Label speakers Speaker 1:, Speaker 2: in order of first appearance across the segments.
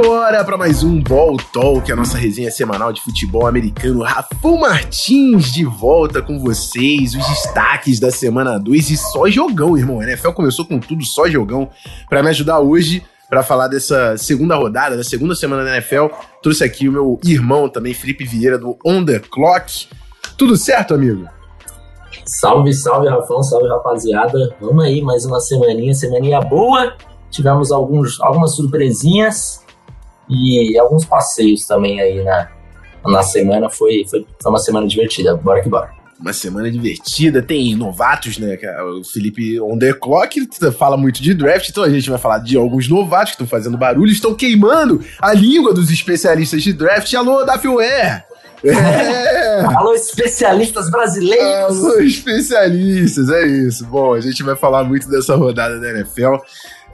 Speaker 1: Simbora para mais um Ball Talk, a nossa resenha semanal de futebol americano. Rafão Martins de volta com vocês, os destaques da semana 2 e só jogão, irmão. A NFL começou com tudo, só jogão. Para me ajudar hoje, para falar dessa segunda rodada, da segunda semana da NFL, trouxe aqui o meu irmão também, Felipe Vieira, do On The Clock. Tudo certo, amigo?
Speaker 2: Salve, salve, Rafão, salve, rapaziada. Vamos aí, mais uma semaninha, semaninha boa. Tivemos alguns, algumas surpresinhas e alguns passeios também aí na, na semana. Foi, foi, foi uma semana divertida. Bora que bora
Speaker 1: uma semana divertida. Tem novatos, né? O Felipe on the clock fala muito de draft, então a gente vai falar de alguns novatos que estão fazendo barulho, estão queimando a língua dos especialistas de draft. Alô, Dafiué!
Speaker 2: É. Alô, especialistas brasileiros!
Speaker 1: Alô, especialistas, é isso. Bom, a gente vai falar muito dessa rodada da NFL.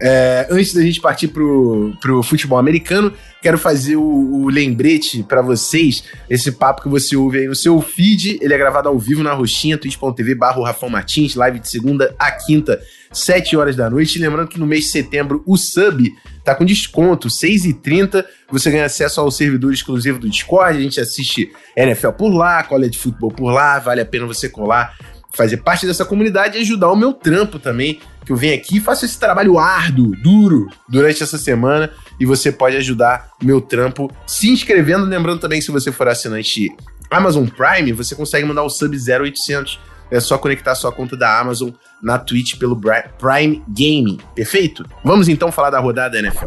Speaker 1: É, antes da gente partir pro, pro futebol americano, quero fazer o, o lembrete para vocês. Esse papo que você ouve aí no seu feed, ele é gravado ao vivo na roxinha, twitch.tv barra Rafão Martins, live de segunda a quinta, 7 horas da noite. lembrando que no mês de setembro o sub tá com desconto, 6,30. Você ganha acesso ao servidor exclusivo do Discord, a gente assiste NFL por lá, college futebol por lá, vale a pena você colar fazer parte dessa comunidade e ajudar o meu trampo também, que eu venho aqui e faço esse trabalho árduo, duro, durante essa semana, e você pode ajudar o meu trampo se inscrevendo, lembrando também se você for assinante Amazon Prime, você consegue mandar o sub 0800, é só conectar sua conta da Amazon na Twitch pelo Prime Gaming, perfeito? Vamos então falar da rodada NFL.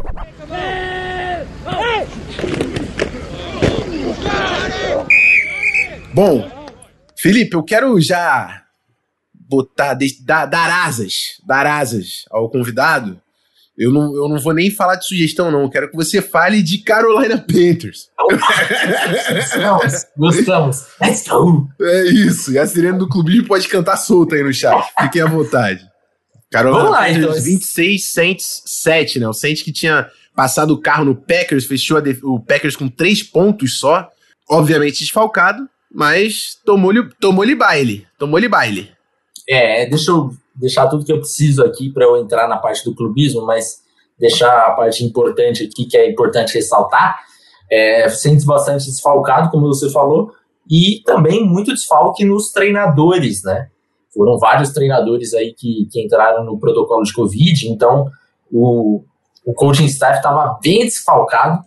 Speaker 1: Bom, Felipe, eu quero já botar, dar, dar asas, dar asas ao convidado, eu não, eu não vou nem falar de sugestão, não. Eu quero que você fale de Carolina Panthers.
Speaker 2: Gostamos, gostamos. Let's go!
Speaker 1: É isso. E a sirene do clubismo pode cantar solta aí no chat. Fiquem à vontade. Carolina Vamos lá, Panthers, então. 26, Saints 7, né? O Saints que tinha passado o carro no Packers, fechou o Packers com três pontos só. Obviamente desfalcado, mas tomou-lhe tomou baile. Tomou-lhe baile.
Speaker 2: É, deixa eu deixar tudo que eu preciso aqui para eu entrar na parte do clubismo, mas deixar a parte importante aqui, que é importante ressaltar. É, sente bastante desfalcado, como você falou, e também muito desfalque nos treinadores, né? Foram vários treinadores aí que, que entraram no protocolo de Covid, então o, o coaching staff estava bem desfalcado,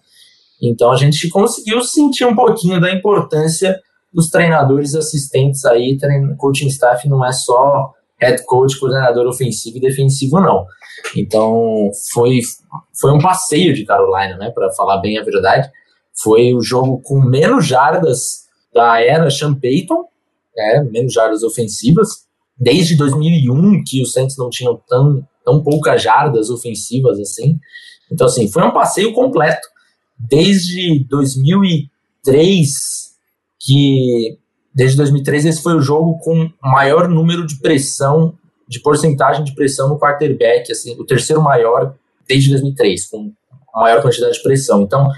Speaker 2: então a gente conseguiu sentir um pouquinho da importância dos treinadores assistentes aí, coaching staff não é só head coach, coordenador ofensivo e defensivo, não. Então, foi, foi um passeio de Carolina, né, para falar bem a verdade. Foi o jogo com menos jardas da era Sean Payton, né, menos jardas ofensivas, desde 2001 que os Saints não tinham tão, tão poucas jardas ofensivas assim. Então, assim, foi um passeio completo. Desde 2003 que desde 2013 esse foi o jogo com maior número de pressão, de porcentagem de pressão no quarterback, assim, o terceiro maior desde 2003, com maior quantidade de pressão. Então,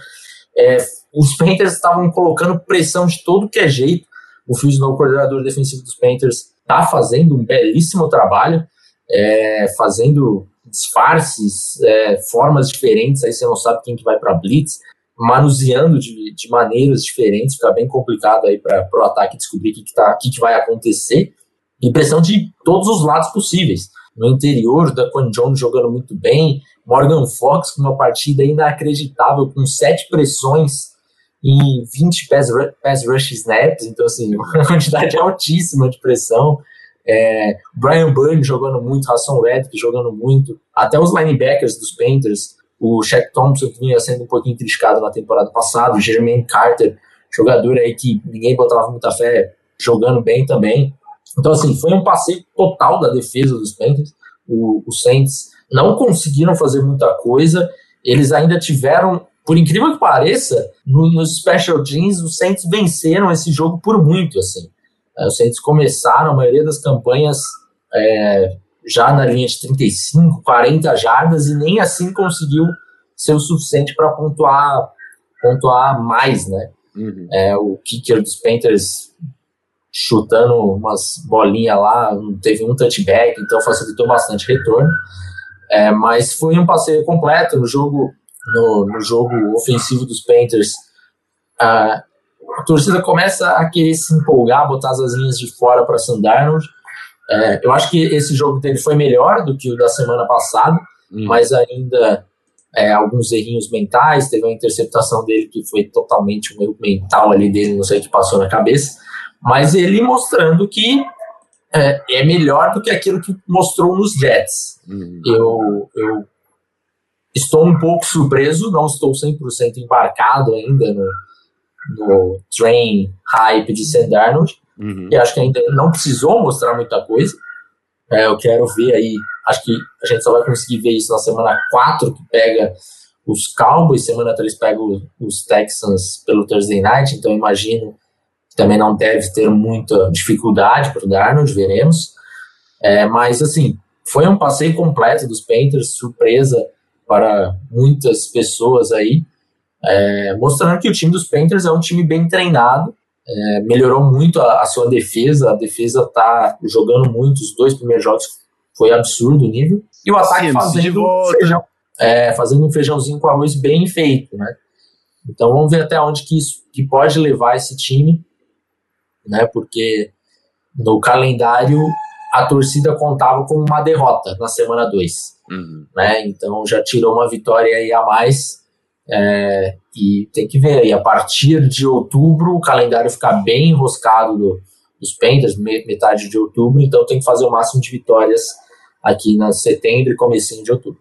Speaker 2: é, os Panthers estavam colocando pressão de todo que é jeito. O Phil Snow, coordenador defensivo dos Panthers, está fazendo um belíssimo trabalho, é, fazendo disfarces, é, formas diferentes, aí você não sabe quem que vai para blitz, manuseando de, de maneiras diferentes, fica bem complicado aí para o ataque descobrir o que, que, tá, que, que vai acontecer. Impressão de todos os lados possíveis. No interior, da Quan Jones jogando muito bem, Morgan Fox com uma partida inacreditável, com sete pressões em 20 pass, pass rush snaps, então assim, uma quantidade altíssima de pressão. É, Brian Byrne jogando muito, Hassan Reddick jogando muito, até os linebackers dos Panthers o Shaq Thompson, que vinha sendo um pouquinho criticado na temporada passada, o Jermaine Carter, jogador aí que ninguém botava muita fé, jogando bem também. Então, assim, foi um passeio total da defesa dos Panthers. O, os Saints não conseguiram fazer muita coisa, eles ainda tiveram, por incrível que pareça, no, nos Special Teams, os Saints venceram esse jogo por muito, assim. É, os Saints começaram a maioria das campanhas é, já na linha de 35, 40 jardas e nem assim conseguiu ser o suficiente para pontuar, pontuar mais, né? Uhum. É, o kicker dos Panthers chutando umas bolinhas lá, teve um touchback, então facilitou bastante retorno. É, mas foi um passeio completo. No jogo, no, no jogo ofensivo dos Panthers, a, a torcida começa a querer se empolgar, botar as asinhas de fora para Sam Darnold. É, eu acho que esse jogo dele foi melhor do que o da semana passada, hum. mas ainda é, alguns errinhos mentais. Teve uma interceptação dele que foi totalmente um erro mental ali dele, não sei o que passou na cabeça. Mas ele mostrando que é, é melhor do que aquilo que mostrou nos Jets. Hum. Eu, eu estou um pouco surpreso, não estou 100% embarcado ainda no, no train hype de Sam Darnold, uhum. e acho que ainda não precisou mostrar muita coisa. É, eu quero ver aí, acho que a gente só vai conseguir ver isso na semana 4, que pega os Cowboys, semana 3 pega os Texans pelo Thursday Night, então imagino que também não deve ter muita dificuldade para o Darnold, veremos. É, mas assim, foi um passeio completo dos Panthers, surpresa para muitas pessoas aí é, mostrando que o time dos Panthers é um time bem treinado, é, melhorou muito a, a, sua defesa, a defesa está jogando muito, os dois primeiros jogos foi absurdo o nível, e o ataque Sim, fazendo, feijão, é, fazendo um feijãozinho com arroz bem feito, né? Então vamos ver até onde que isso que pode levar esse time, né? Porque no calendário a torcida contava com uma derrota na semana 2, uhum. né? Então já tirou uma vitória aí a mais é, e tem que ver aí, a partir de outubro, o calendário ficar bem enroscado do, dos Panthers, metade de outubro, então tem que fazer o máximo de vitórias aqui na setembro e comecinho de outubro.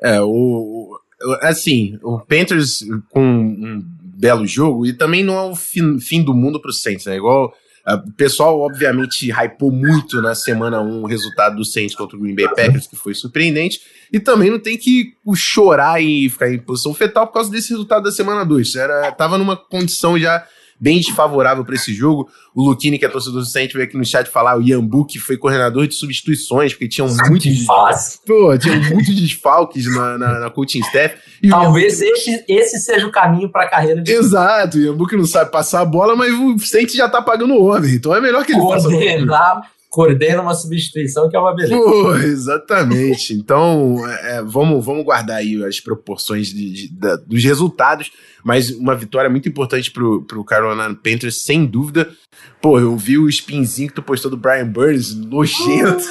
Speaker 1: É, o, assim, o Panthers com um belo jogo, e também não é o fim, fim do mundo para o Saints, né? Igual o pessoal, obviamente, hypou muito na semana 1 o resultado do Saints contra o Green Bay Packers, que foi surpreendente. E também não tem que chorar e ficar em posição fetal por causa desse resultado da semana 2. Era, tava numa condição já bem desfavorável para esse jogo. O Luquini, que é torcedor do Saints, veio aqui no chat falar, o Yambu, que foi coordenador de substituições, porque tinham muitos. Pô, tinham muitos desfalques na, na, na coaching staff.
Speaker 2: E Talvez esse, esse seja o caminho para a carreira de.
Speaker 1: Exato, o Yambu que não sabe passar a bola, mas o Saints já tá pagando o homem, então é melhor que ele
Speaker 2: Coordenar, faça coordena uma substituição que é uma beleza.
Speaker 1: Pô, exatamente. Então, é, é, vamos, vamos guardar aí as proporções de, de, de, dos resultados, mas uma vitória muito importante pro, pro Carolina Panthers, sem dúvida. Pô, eu vi o spinzinho que tu postou do Brian Burns, nojento.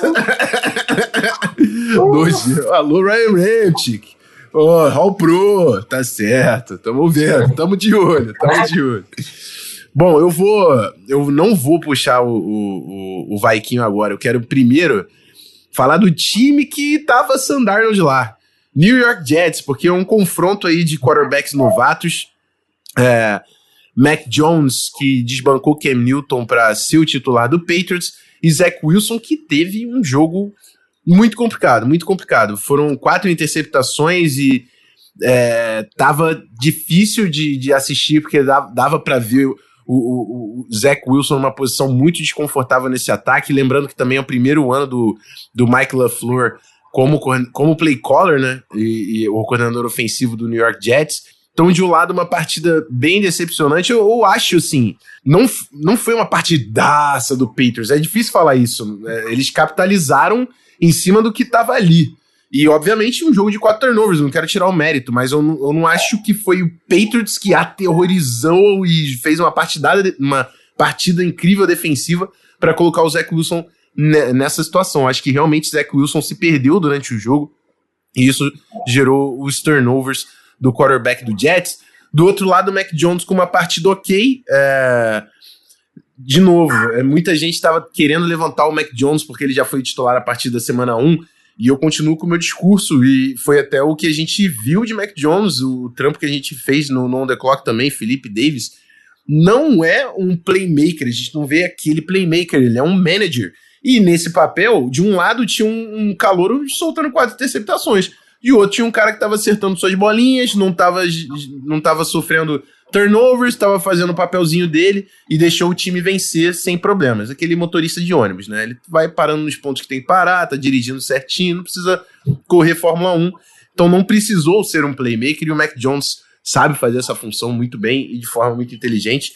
Speaker 1: nojento. Alô, Ryan Ramchick. Oh, Hall Pro, tá certo. Tamo vendo, tamo de olho, tamo de olho. Bom, eu vou. Eu não vou puxar o, o, o agora. Eu quero primeiro falar do time que tava de lá. New York Jets, porque é um confronto aí de quarterbacks novatos. É, Mac Jones, que desbancou Cam Newton para ser o titular do Patriots, e Zach Wilson, que teve um jogo muito complicado, muito complicado. Foram quatro interceptações e é, tava difícil de, de assistir, porque dava, dava para ver o, o, o Zach Wilson numa posição muito desconfortável nesse ataque. Lembrando que também é o primeiro ano do, do Mike LaFleur como, como play caller, né? E, e, o coordenador ofensivo do New York Jets. Então, de um lado, uma partida bem decepcionante. Eu, eu acho, assim, não, não foi uma partidaça do Patriots. É difícil falar isso. Né? Eles capitalizaram em cima do que estava ali. E, obviamente, um jogo de quatro turnovers, não quero tirar o mérito, mas eu não, eu não acho que foi o Patriots que aterrorizou e fez uma, partidada, uma partida incrível defensiva para colocar o Zach Wilson nessa situação. Acho que realmente o Zach Wilson se perdeu durante o jogo e isso gerou os turnovers do quarterback do Jets. Do outro lado, o Mac Jones com uma partida ok. É... De novo, é, muita gente estava querendo levantar o Mac Jones porque ele já foi titular a partir da semana 1 e eu continuo com o meu discurso, e foi até o que a gente viu de Mac Jones, o trampo que a gente fez no, no On The Clock também, Felipe Davis, não é um playmaker, a gente não vê aquele playmaker, ele é um manager. E nesse papel, de um lado tinha um, um soltando quatro interceptações, de outro tinha um cara que estava acertando suas bolinhas, não estava não tava sofrendo turnovers, estava fazendo o papelzinho dele e deixou o time vencer sem problemas. Aquele motorista de ônibus, né? Ele vai parando nos pontos que tem que parar, tá dirigindo certinho, não precisa correr Fórmula 1. Então não precisou ser um playmaker e o Mac Jones sabe fazer essa função muito bem e de forma muito inteligente.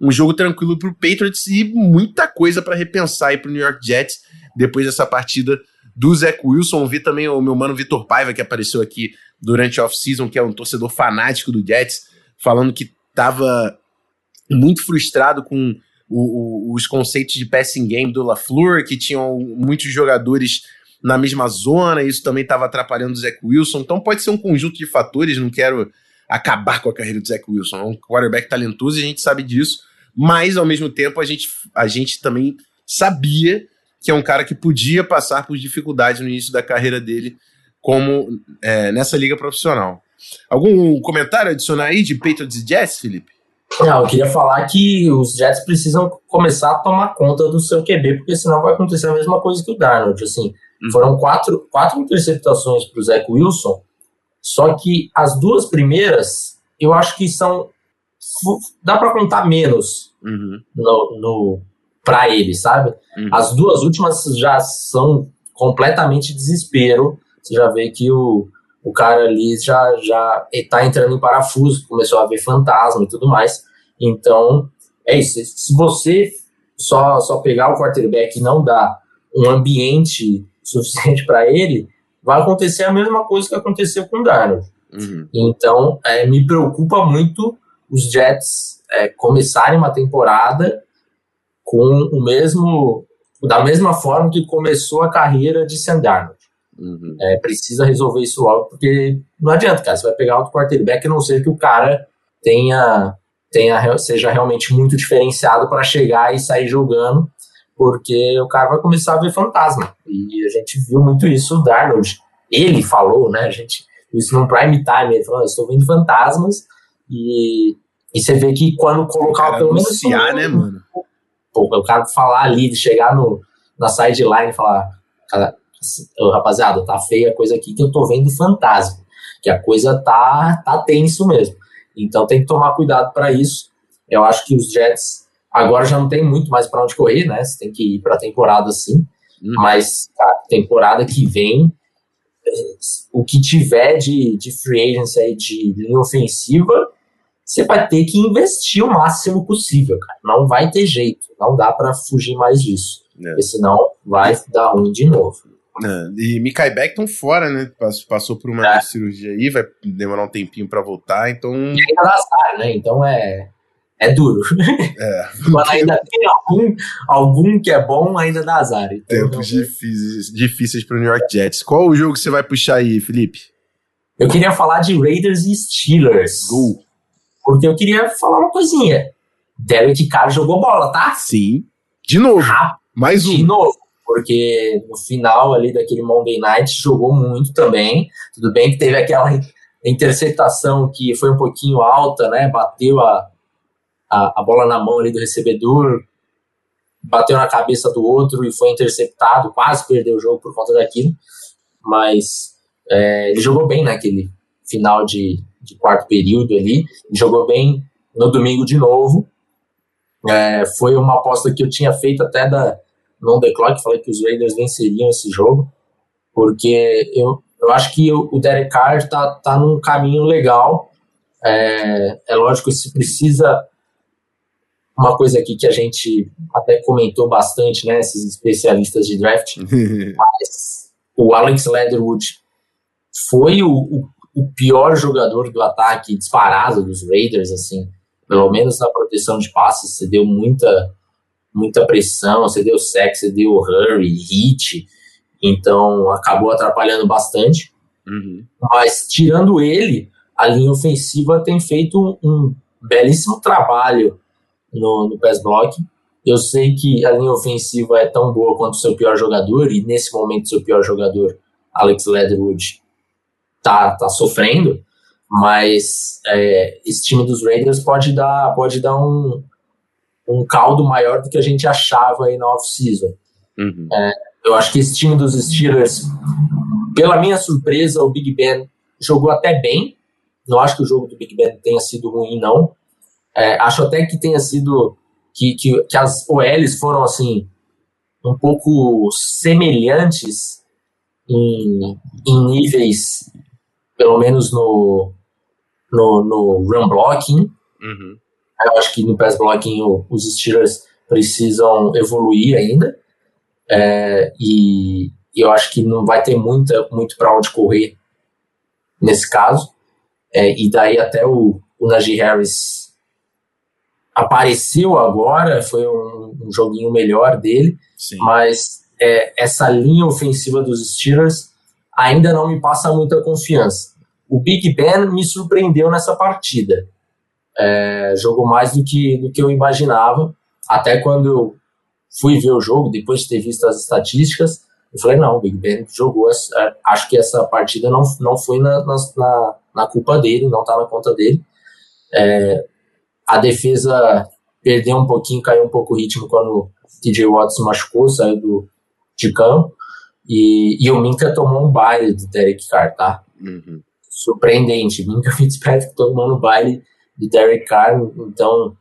Speaker 1: Um jogo tranquilo para o Patriots e muita coisa para repensar para o New York Jets depois dessa partida do Zach Wilson. Vi também o meu mano Vitor Paiva, que apareceu aqui durante a off-season, que é um torcedor fanático do Jets, falando que estava muito frustrado com o, o, os conceitos de passing game do LaFleur, que tinham muitos jogadores na mesma zona, e isso também estava atrapalhando o Zach Wilson. Então pode ser um conjunto de fatores, não quero acabar com a carreira do Zach Wilson. É um quarterback talentoso e a gente sabe disso, mas ao mesmo tempo a gente, a gente também sabia que é um cara que podia passar por dificuldades no início da carreira dele como é, nessa liga profissional. Algum comentário adicionar aí de Patriots e Jets, Felipe?
Speaker 2: Não, eu queria falar que os Jets precisam começar a tomar conta do seu QB, porque senão vai acontecer a mesma coisa que o Darnold. Assim, uhum. Foram quatro, quatro interceptações para o Zach Wilson, só que as duas primeiras eu acho que são. dá para contar menos uhum. no, no para ele, sabe? Uhum. As duas últimas já são completamente desespero. Você já vê que o, o cara ali já já está entrando em parafuso, começou a ver fantasma e tudo mais. Então, é isso. Se você só, só pegar o quarterback e não dar um ambiente suficiente para ele, vai acontecer a mesma coisa que aconteceu com o Darnold. Uhum. Então, é, me preocupa muito os Jets é, começarem uma temporada com o mesmo da mesma forma que começou a carreira de Sam Darnold. Uhum. É, precisa resolver isso logo, porque não adianta, cara. Você vai pegar outro quarterback, a não ser que o cara tenha, tenha seja realmente muito diferenciado para chegar e sair jogando, porque o cara vai começar a ver fantasma. E a gente viu muito isso, o Darnold. Ele falou, né? A gente isso no prime time, ele falou: estou vendo fantasmas. E, e você vê que quando colocar pelo menos.
Speaker 1: Anunciar, né, mano?
Speaker 2: Pô, o cara falar ali, de chegar no, na sideline e falar: rapaziada, tá feia a coisa aqui que eu tô vendo fantasma, que a coisa tá, tá tenso mesmo. Então tem que tomar cuidado para isso. Eu acho que os Jets agora já não tem muito mais para onde correr, né? Você tem que ir para temporada sim, hum. mas a temporada que vem, o que tiver de, de free agency aí, de linha ofensiva, você vai ter que investir o máximo possível, cara. Não vai ter jeito, não dá para fugir mais disso, é. porque senão vai dar ruim de novo.
Speaker 1: É, e Mikai Beckton fora, né? Passou por uma é. cirurgia aí, vai demorar um tempinho para voltar, então. E
Speaker 2: ainda dá azar, né? Então é, é duro. É. Quando ainda tem algum, algum que é bom, ainda dá azar.
Speaker 1: Então, Tempos difíceis, difíceis para o New York Jets. Qual o jogo que você vai puxar aí, Felipe?
Speaker 2: Eu queria falar de Raiders e Steelers. Gol. Porque eu queria falar uma coisinha. Derek Carr jogou bola, tá?
Speaker 1: Sim. De novo. Rápido. Mais um.
Speaker 2: De novo porque no final ali daquele Monday Night jogou muito também. Tudo bem que teve aquela interceptação que foi um pouquinho alta, né? Bateu a, a, a bola na mão ali do recebedor, bateu na cabeça do outro e foi interceptado, quase perdeu o jogo por conta daquilo. Mas é, ele jogou bem naquele final de, de quarto período ali, jogou bem no domingo de novo. É, foi uma aposta que eu tinha feito até da, no The Clock, falei que os Raiders venceriam esse jogo, porque eu, eu acho que o, Derek Carr está tá num caminho legal. É, é lógico que se precisa uma coisa aqui que a gente até comentou bastante, né, esses especialistas de draft, mas o Alex Leatherwood foi o, o, o, pior jogador do ataque disparado dos Raiders, assim, pelo menos na proteção de passes, você deu muita muita pressão, você deu sec, você deu hurry, hit, então acabou atrapalhando bastante. Uhum. Mas tirando ele, a linha ofensiva tem feito um, belíssimo trabalho no, no pass block. Eu sei que a linha ofensiva é tão boa quanto o seu pior jogador, e nesse momento seu pior jogador, Alex Leatherwood, tá, tá sofrendo, mas é, esse time dos Raiders pode dar, pode dar um, um caldo maior do que a gente achava aí na off-season. Uhum. É, eu acho que esse time dos Steelers, pela minha surpresa, o Big Ben jogou até bem. Não acho que o jogo do Big Ben tenha sido ruim, não. É, acho até que tenha sido que, que, que as OLs foram assim um pouco semelhantes em, em níveis, pelo menos no, no, no run blocking. Uhum. Eu acho que no pass blocking os Steelers precisam evoluir ainda. É, e, e eu acho que não vai ter muita, muito para onde correr nesse caso. É, e daí até o, o Najee Harris apareceu agora, foi um, um joguinho melhor dele, Sim. mas é, essa linha ofensiva dos Steelers ainda não me passa muita confiança. O Big Ben me surpreendeu nessa partida. É, jogou mais do que, do que eu imaginava. Até quando eu fui ver o jogo, depois de ter visto as estatísticas, eu falei, não, o Big Ben jogou, essa, acho que essa partida não, não foi na, na, na culpa dele, não está na conta dele. É, a defesa perdeu um pouquinho, caiu um pouco o ritmo quando o TJ Watt se machucou, saiu do, de campo. E, e o Minka tomou um baile do Derek Carr, tá? Uhum. Surpreendente. Minka Fitzpatrick tomando baile de Derek Carr. Então,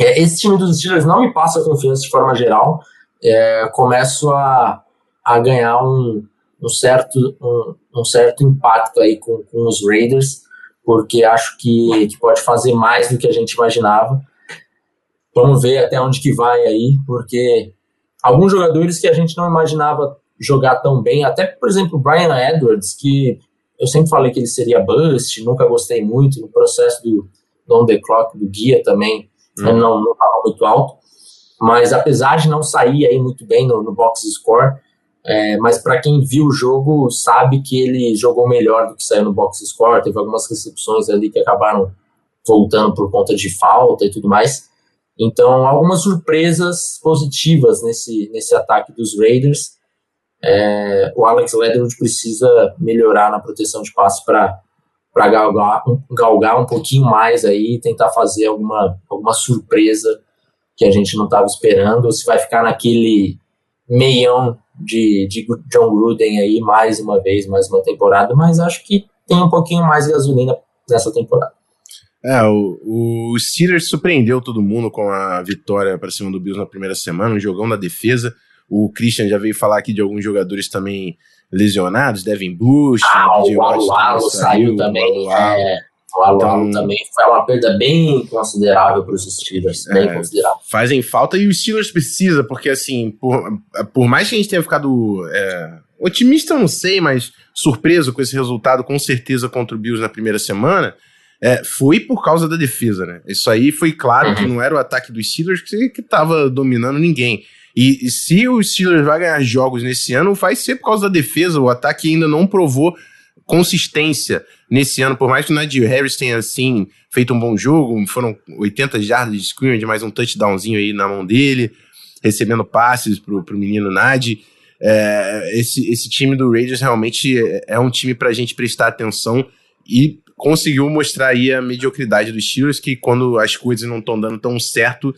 Speaker 2: é, esse time dos Steelers não me passa confiança de forma geral. É, começo a, a ganhar um, um certo, um, um, certo impacto aí com, com os Raiders, porque acho que, que pode fazer mais do que a gente imaginava. Vamos ver até onde que vai aí, porque alguns jogadores que a gente não imaginava jogar tão bem, até por exemplo o Brian Edwards, que eu sempre falei que ele seria bust, nunca gostei muito no processo do, on the clock do guia também, hum. ele não estava muito alto, mas apesar de não sair aí muito bem no, no box score, é, mas para quem viu o jogo sabe que ele jogou melhor do que saiu no box score, teve algumas recepções ali que acabaram voltando por conta de falta e tudo mais. Então, algumas surpresas positivas nesse, nesse ataque dos Raiders. É, o Alex Leatherwood precisa melhorar na proteção de passe para galgar, galgar um pouquinho mais aí, tentar fazer alguma, alguma surpresa que a gente não estava esperando, ou se vai ficar naquele meião de, de John Gruden aí mais uma vez, mais uma temporada, mas acho que tem um pouquinho mais de gasolina nessa temporada.
Speaker 1: É, o, o Steelers surpreendeu todo mundo com a vitória para cima do Bills na primeira semana, um jogão da defesa. O Christian já veio falar aqui de alguns jogadores também lesionados, Devin Bush,
Speaker 2: ah, o Alualo saiu, saiu também. É, o Alualo então, também foi uma perda bem considerável para os Steelers, bem é, considerável.
Speaker 1: Fazem falta e o Steelers precisa, porque assim, por, por mais que a gente tenha ficado é, otimista, eu não sei, mas surpreso com esse resultado, com certeza contra o Bills na primeira semana, é, foi por causa da defesa, né? Isso aí foi claro uhum. que não era o ataque dos Steelers que, que tava dominando ninguém. E, e, se o Steelers vai ganhar jogos nesse ano, vai ser por causa da defesa. O ataque ainda não provou consistência nesse ano, por mais que o Nadir Harris tenha, assim, feito um bom jogo, foram 80 jardas de scrimmage, mais um touchdownzinho aí na mão dele, recebendo passes pro, pro menino Nadi. É, esse, esse time do Raiders realmente é, é um time pra gente prestar atenção e conseguiu mostrar aí a mediocridade dos Steelers, que quando as coisas não estão dando tão certo,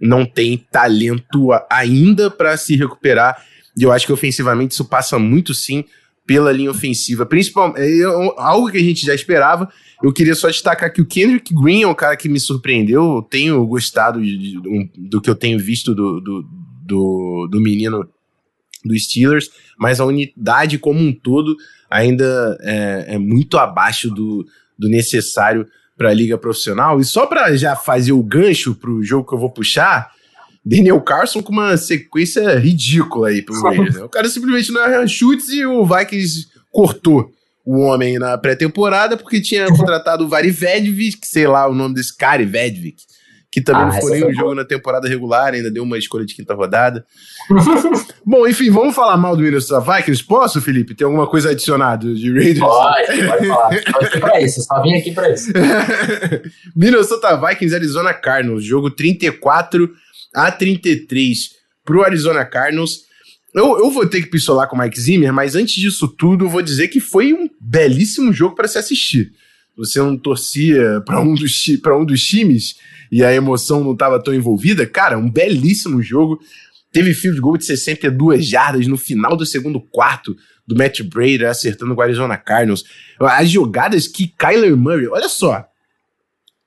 Speaker 1: não tem talento ainda para se recuperar. E eu acho que ofensivamente isso passa muito sim pela linha ofensiva, principalmente é, algo que a gente já esperava. Eu queria só destacar que o Kendrick Green é um cara que me surpreendeu. Eu tenho gostado de, de, do que eu tenho visto do, do, do, do menino dos Steelers, mas a unidade como um todo ainda é, é muito abaixo do, do necessário para a liga profissional. E só para já fazer o gancho para o jogo que eu vou puxar, Daniel Carson com uma sequência ridícula aí pro Raiders. Né? O cara simplesmente não erra chutes e o Vikings cortou o homem na pré-temporada porque tinha contratado o Vari Vedvik, sei lá o nome desse cara, Vedvik, que também ah, não foi nem um jogo na temporada regular, ainda deu uma escolha de quinta rodada. Bom, enfim, vamos falar mal do Minnesota Vikings? Posso, Felipe? Tem alguma coisa adicionada de Raiders?
Speaker 2: Pode, pode falar. Aqui pra isso, só vim aqui pra isso.
Speaker 1: Minnesota Vikings, Arizona Cardinals, jogo 34 a 33 pro Arizona Cardinals. Eu, eu vou ter que pistolar com o Mike Zimmer, mas antes disso tudo, eu vou dizer que foi um belíssimo jogo para se assistir. Você não torcia para um, dos, um dos times e a emoção não estava tão envolvida, cara, um belíssimo jogo. Teve field goal de 62 jardas no final do segundo quarto do Matt Brady acertando o Arizona Cardinals. As jogadas que Kyler Murray, olha só.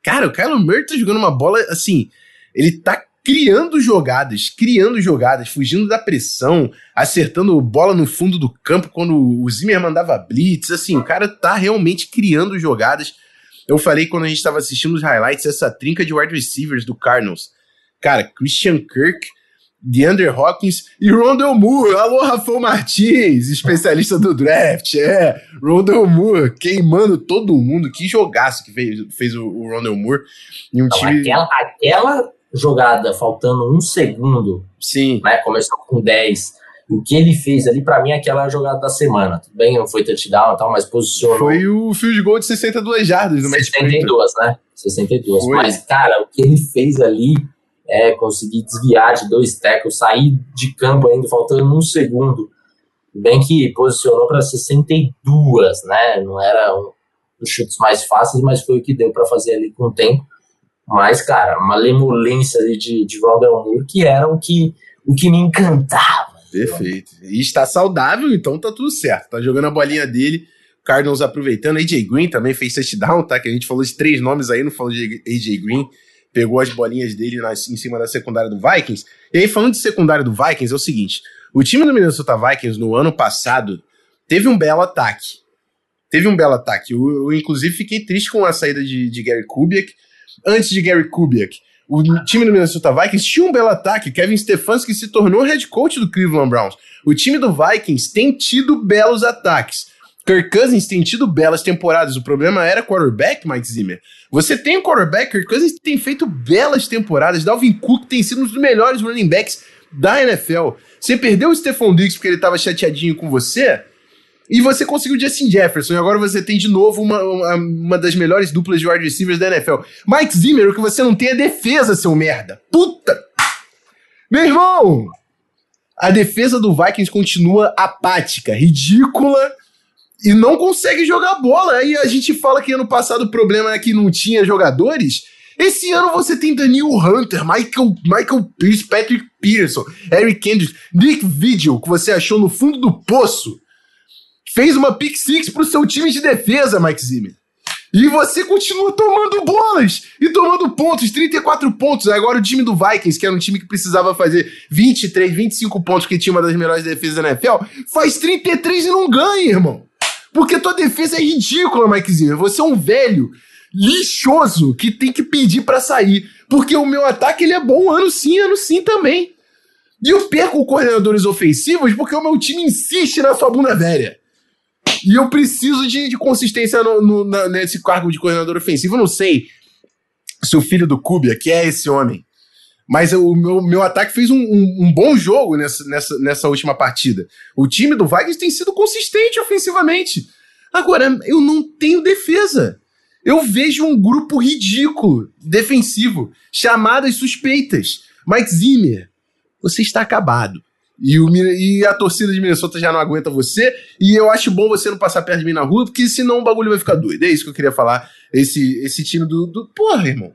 Speaker 1: Cara, o Kyler Murray tá jogando uma bola assim, ele tá criando jogadas, criando jogadas, fugindo da pressão, acertando bola no fundo do campo quando o Zimmer mandava blitz, assim, o cara tá realmente criando jogadas. Eu falei quando a gente estava assistindo os highlights, essa trinca de wide receivers do Cardinals. Cara, Christian Kirk, DeAndre Hopkins e Rondell Moore. Alô, Rafael Martins, especialista do draft. É, Rondell Moore queimando todo mundo. Que jogaço que fez, fez o, o Rondell Moore.
Speaker 2: E um time... aquela, aquela jogada faltando um segundo,
Speaker 1: Sim.
Speaker 2: Né, começou com 10 o que ele fez ali, para mim, é aquela jogada da semana. Tudo bem, não foi touchdown e tal, mas posicionou.
Speaker 1: Foi o field goal de 62 jardas no
Speaker 2: 62, né? 62. Foi. Mas, cara, o que ele fez ali é conseguir desviar de dois tackles, sair de campo ainda, faltando um segundo. Bem que posicionou para 62, né? Não era um dos chutes mais fáceis, mas foi o que deu para fazer ali com o tempo. Mas, cara, uma lemolência ali de, de Valdel Moore que era o que, o que me encantava
Speaker 1: Perfeito. E está saudável, então tá tudo certo. Tá jogando a bolinha dele. Cardinals aproveitando. AJ Green também fez touchdown, tá? Que a gente falou de três nomes aí, não falou de AJ Green. Pegou as bolinhas dele na, em cima da secundária do Vikings. E aí, falando de secundária do Vikings, é o seguinte: o time do Minnesota Vikings no ano passado teve um belo ataque. Teve um belo ataque. Eu, eu inclusive, fiquei triste com a saída de, de Gary Kubiak. Antes de Gary Kubiak, o time do Minnesota Vikings tinha um belo ataque. Kevin Stefanski se tornou head coach do Cleveland Browns. O time do Vikings tem tido belos ataques. Kirk Cousins tem tido belas temporadas. O problema era quarterback, Mike Zimmer. Você tem um quarterback, Kirk Cousins tem feito belas temporadas. Dalvin Cook tem sido um dos melhores running backs da NFL. Você perdeu o Stephon Diggs porque ele estava chateadinho com você? E você conseguiu Justin Jefferson, e agora você tem de novo uma, uma, uma, das melhores duplas de wide receivers da NFL. Mike Zimmer, o que você não tem é defesa, seu merda. Puta! Meu irmão! A defesa do Vikings continua apática, ridícula e não consegue jogar bola. Aí a gente fala que ano passado o problema é que não tinha jogadores. Esse ano você tem Daniel Hunter, Michael, Michael Pierce, Patrick Peterson, Eric Kendricks, Nick Vigil, que você achou no fundo do poço fez uma pick six pro seu time de defesa, Mike Zimmer. E você continua tomando bolas e tomando pontos, 34 pontos. Agora o time do Vikings, que era um time que precisava fazer 23, 25 pontos, que tinha uma das melhores defesas da NFL, faz 33 e não ganha, irmão. Porque tua defesa é ridícula, Mike Zimmer. Você é um velho lixoso que tem que pedir para sair. Porque o meu ataque ele é bom ano sim, ano sim também. E eu perco coordenadores ofensivos porque o meu time insiste na sua bunda velha. E eu preciso de, de consistência no, no, na, nesse cargo de coordenador ofensivo. Eu não sei se o filho do Kubia, que é esse homem, mas o meu, meu ataque fez um, um, um, bom jogo nessa, nessa, nessa última partida. O time do Vikings tem sido consistente ofensivamente. Agora, eu não tenho defesa. Eu vejo um grupo ridículo, defensivo, chamadas suspeitas. Mike Zimmer, você está acabado. E, o, e a torcida de Minnesota já não aguenta você. E eu acho bom você não passar perto de mim na rua, porque senão o bagulho vai ficar doido. É isso que eu queria falar. Esse, esse time do, do. Porra, irmão.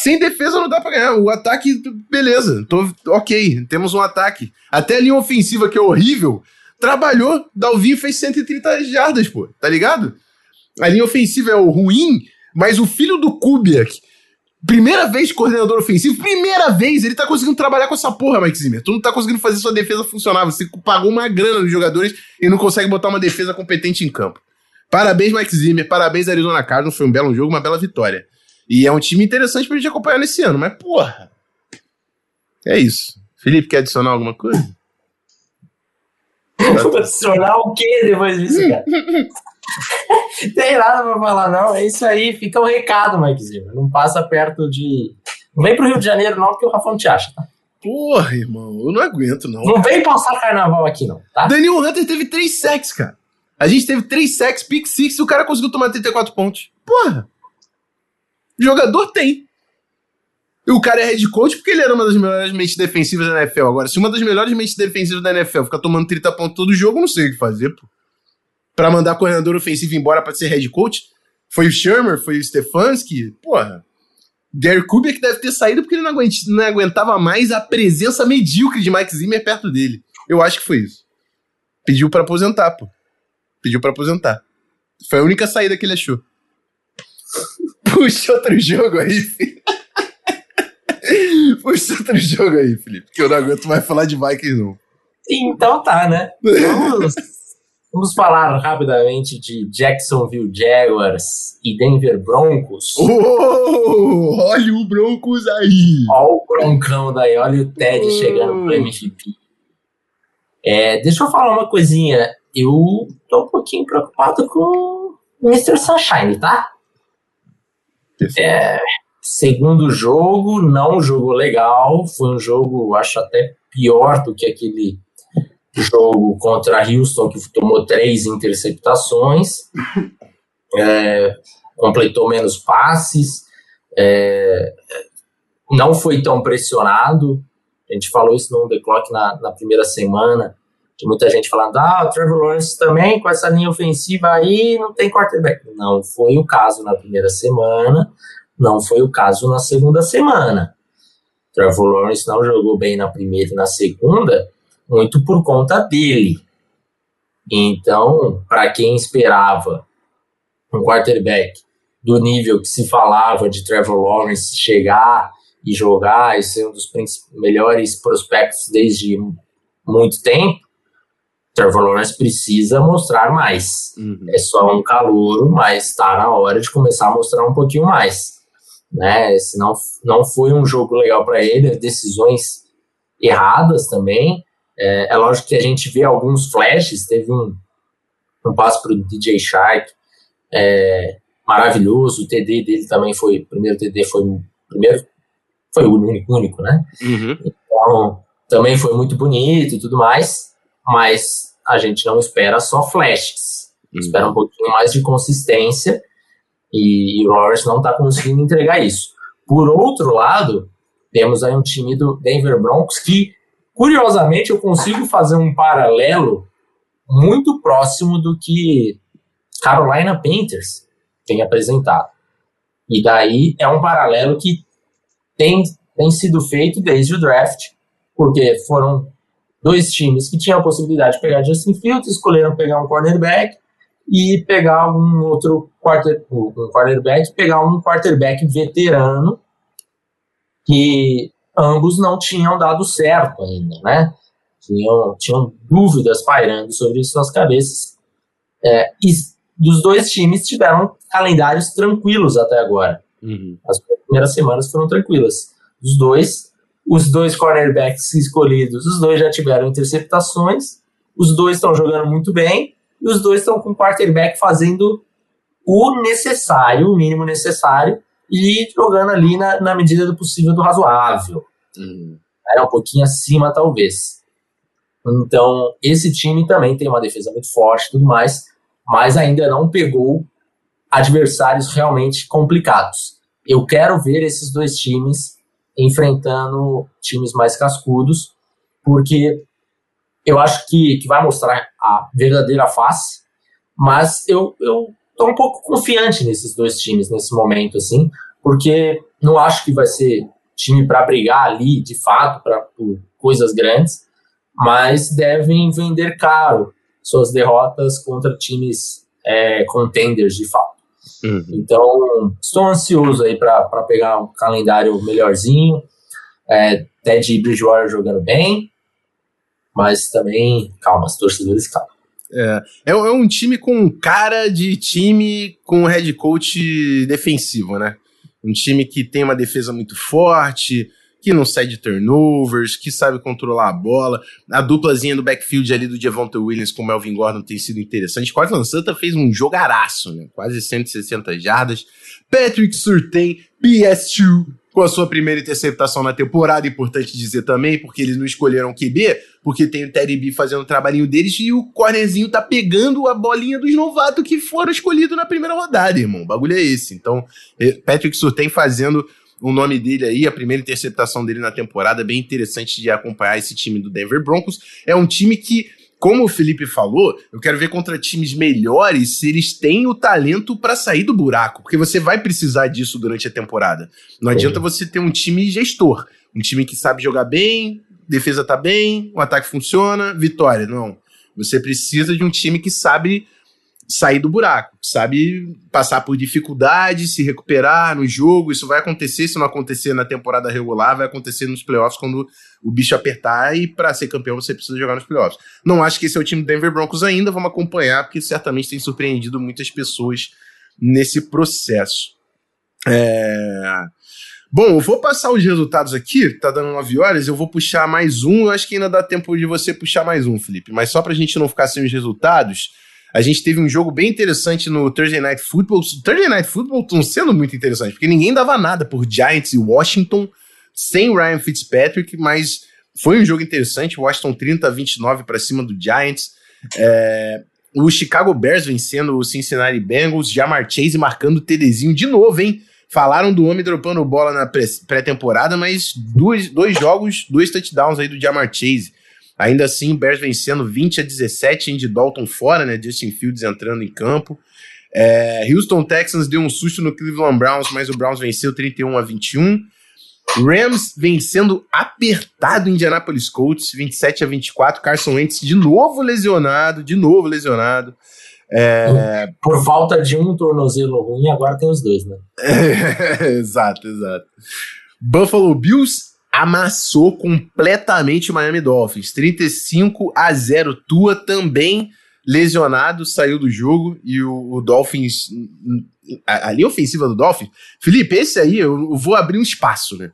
Speaker 1: Sem defesa não dá pra ganhar. O ataque, beleza. Tô, ok, temos um ataque. Até a linha ofensiva, que é horrível, trabalhou. Dalvin fez 130 jardas, pô. Tá ligado? A linha ofensiva é o ruim, mas o filho do Kubiak Primeira vez coordenador ofensivo, primeira vez, ele tá conseguindo trabalhar com essa porra, Mike Zimmer. Tu não tá conseguindo fazer sua defesa funcionar. Você pagou uma grana nos jogadores e não consegue botar uma defesa competente em campo. Parabéns, Mike Zimmer. Parabéns, Arizona Cardinals. Foi um belo jogo, uma bela vitória. E é um time interessante pra gente acompanhar nesse ano, mas porra. É isso. Felipe, quer adicionar alguma coisa?
Speaker 2: adicionar o quê depois disso, cara? Tem nada pra falar, não. É isso aí. Fica o um recado, Mikezinho. Não passa perto de. Não vem pro Rio de Janeiro, não, porque o Rafão te acha, tá?
Speaker 1: Porra, irmão, eu não aguento, não.
Speaker 2: Não vem passar carnaval aqui, não, tá?
Speaker 1: Daniel Hunter teve três sacks, cara. A gente teve três sacks, pick six, e o cara conseguiu tomar 34 pontos. Porra! Jogador tem. E o cara é head coach porque ele era uma das melhores mentes defensivas da NFL. Agora, se uma das melhores mentes defensivas da NFL ficar tomando 30 pontos todo jogo, eu não sei o que fazer, pô para mandar coordenador ofensivo embora para ser head coach. Foi o Shermer, foi o Stefanski. Porra. Gary Kubiak deve ter saído porque ele não, não aguentava mais a presença medíocre de Mike Zimmer perto dele. Eu acho que foi isso. Pediu para aposentar, pô. Pediu para aposentar. Foi a única saída que ele achou. Puxa outro jogo aí, filho. Puxa outro jogo aí, Felipe. Que eu não aguento mais falar de Vikings, não.
Speaker 2: Então tá, né? Vamos Vamos falar rapidamente de Jacksonville Jaguars e Denver Broncos.
Speaker 1: Oh, olha o Broncos aí!
Speaker 2: Olha o Broncão daí, olha o Ted oh. chegando pro MVP. É, deixa eu falar uma coisinha. Eu tô um pouquinho preocupado com o Mr. Sunshine, tá? É, segundo jogo, não um jogo legal. Foi um jogo, acho até pior do que aquele jogo contra Houston, que tomou três interceptações, é, completou menos passes, é, não foi tão pressionado. A gente falou isso no The Clock na, na primeira semana, de muita gente falando, ah, o Trevor Lawrence também, com essa linha ofensiva aí, não tem quarterback. Não foi o caso na primeira semana, não foi o caso na segunda semana. Trevor Lawrence não jogou bem na primeira e na segunda, muito por conta dele. Então, para quem esperava um quarterback do nível que se falava de Trevor Lawrence chegar e jogar e ser um dos melhores prospectos desde muito tempo, Trevor Lawrence precisa mostrar mais. Uhum. É só um calouro, mas está na hora de começar a mostrar um pouquinho mais. Né? Senão não foi um jogo legal para ele, decisões erradas também. É, é, lógico que a gente vê alguns flashes, teve um, um passo para o DJ Shark é, maravilhoso, o TD dele também foi, o primeiro TD foi primeiro, foi o único, único né? Uhum. Então, também foi muito bonito e tudo mais, mas a gente não espera só flashes, uhum. espera um pouquinho mais de consistência e, e o Lawrence não está conseguindo entregar isso. Por outro lado, temos aí um time do Denver Broncos que Curiosamente, eu consigo fazer um paralelo muito próximo do que Carolina Panthers tem apresentado. E daí é um paralelo que tem, tem sido feito desde o draft, porque foram dois times que tinham a possibilidade de pegar Justin Fields, escolheram pegar um cornerback e pegar um outro quarter, um quarterback, pegar um quarterback veterano que ambos não tinham dado certo ainda, né? Tinham, tinham dúvidas pairando sobre suas cabeças. É, e dos dois times tiveram calendários tranquilos até agora. Uhum. As primeiras semanas foram tranquilas. Os dois, os dois cornerbacks escolhidos, os dois já tiveram interceptações, os dois estão jogando muito bem, e os dois estão com o quarterback fazendo o necessário, o mínimo necessário, e jogando ali na, na medida do possível do razoável. Hum. É um pouquinho acima, talvez. Então, esse time também tem uma defesa muito forte e tudo mais, mas ainda não pegou adversários realmente complicados. Eu quero ver esses dois times enfrentando times mais cascudos, porque eu acho que, que vai mostrar a verdadeira face, mas eu, eu tô um pouco confiante nesses dois times nesse momento, assim, porque não acho que vai ser time para brigar ali, de fato, para por coisas grandes, mas devem vender caro suas derrotas contra times é, contenders, de fato. Uhum. Então, estou ansioso aí para pegar um calendário melhorzinho. É, Ted Bridgewater jogando bem, mas também, calma, os torcedores, calma.
Speaker 1: É, é, é um time com cara de time com head coach defensivo, né? Um time que tem uma defesa muito forte, que não cede turnovers, que sabe controlar a bola. A duplazinha do backfield ali do Devonta Williams com o Melvin Gordon tem sido interessante. Cortland Santa fez um jogaraço, né? Quase 160 jardas. Patrick Surtain, PS2, com a sua primeira interceptação na temporada, importante dizer também, porque eles não escolheram QB, porque tem o Terry B fazendo o trabalhinho deles e o cornerzinho tá pegando a bolinha dos novatos que foram escolhidos na primeira rodada, irmão. O bagulho é esse. Então, eh, Patrick Surtain fazendo o nome dele aí, a primeira interceptação dele na temporada, bem interessante de acompanhar esse time do Denver Broncos. É um time que como o Felipe falou, eu quero ver contra times melhores se eles têm o talento para sair do buraco, porque você vai precisar disso durante a temporada. Não adianta você ter um time gestor, um time que sabe jogar bem, defesa tá bem, o ataque funciona, vitória. Não. Você precisa de um time que sabe sair do buraco, sabe passar por dificuldades, se recuperar no jogo. Isso vai acontecer, se não acontecer na temporada regular, vai acontecer nos playoffs quando o bicho apertar e para ser campeão você precisa jogar nos playoffs. Não acho que esse é o time do Denver Broncos ainda, vamos acompanhar, porque certamente tem surpreendido muitas pessoas nesse processo. É... Bom, eu vou passar os resultados aqui, tá dando 9 horas, eu vou puxar mais um, eu acho que ainda dá tempo de você puxar mais um, Felipe, mas só pra gente não ficar sem os resultados, a gente teve um jogo bem interessante no Thursday Night Football. Thursday Night Football estão sendo muito interessante, porque ninguém dava nada por Giants e Washington sem Ryan Fitzpatrick, mas foi um jogo interessante. Washington 30 a 29 para cima do Giants. É, o Chicago Bears vencendo o Cincinnati Bengals, Jamar Chase marcando o TDzinho de novo, hein? Falaram do homem dropando bola na pré-temporada, mas dois, dois jogos, dois touchdowns aí do Jamar Chase. Ainda assim, Bears vencendo 20 a 17, Andy Dalton fora, né? Justin Fields entrando em campo. É, Houston Texans deu um susto no Cleveland Browns, mas o Browns venceu 31 a 21. Rams vencendo apertado Indianapolis Colts, 27 a 24. Carson Wentz de novo lesionado, de novo lesionado.
Speaker 2: É... Por falta de um tornozelo ruim, agora tem os dois, né?
Speaker 1: Exato, exato. Buffalo Bills amassou completamente o Miami Dolphins. 35 a 0. Tua também lesionado, saiu do jogo e o, o Dolphins. A, a, linha ofensiva do Dolphins. Felipe, esse aí eu, vou abrir um espaço, né?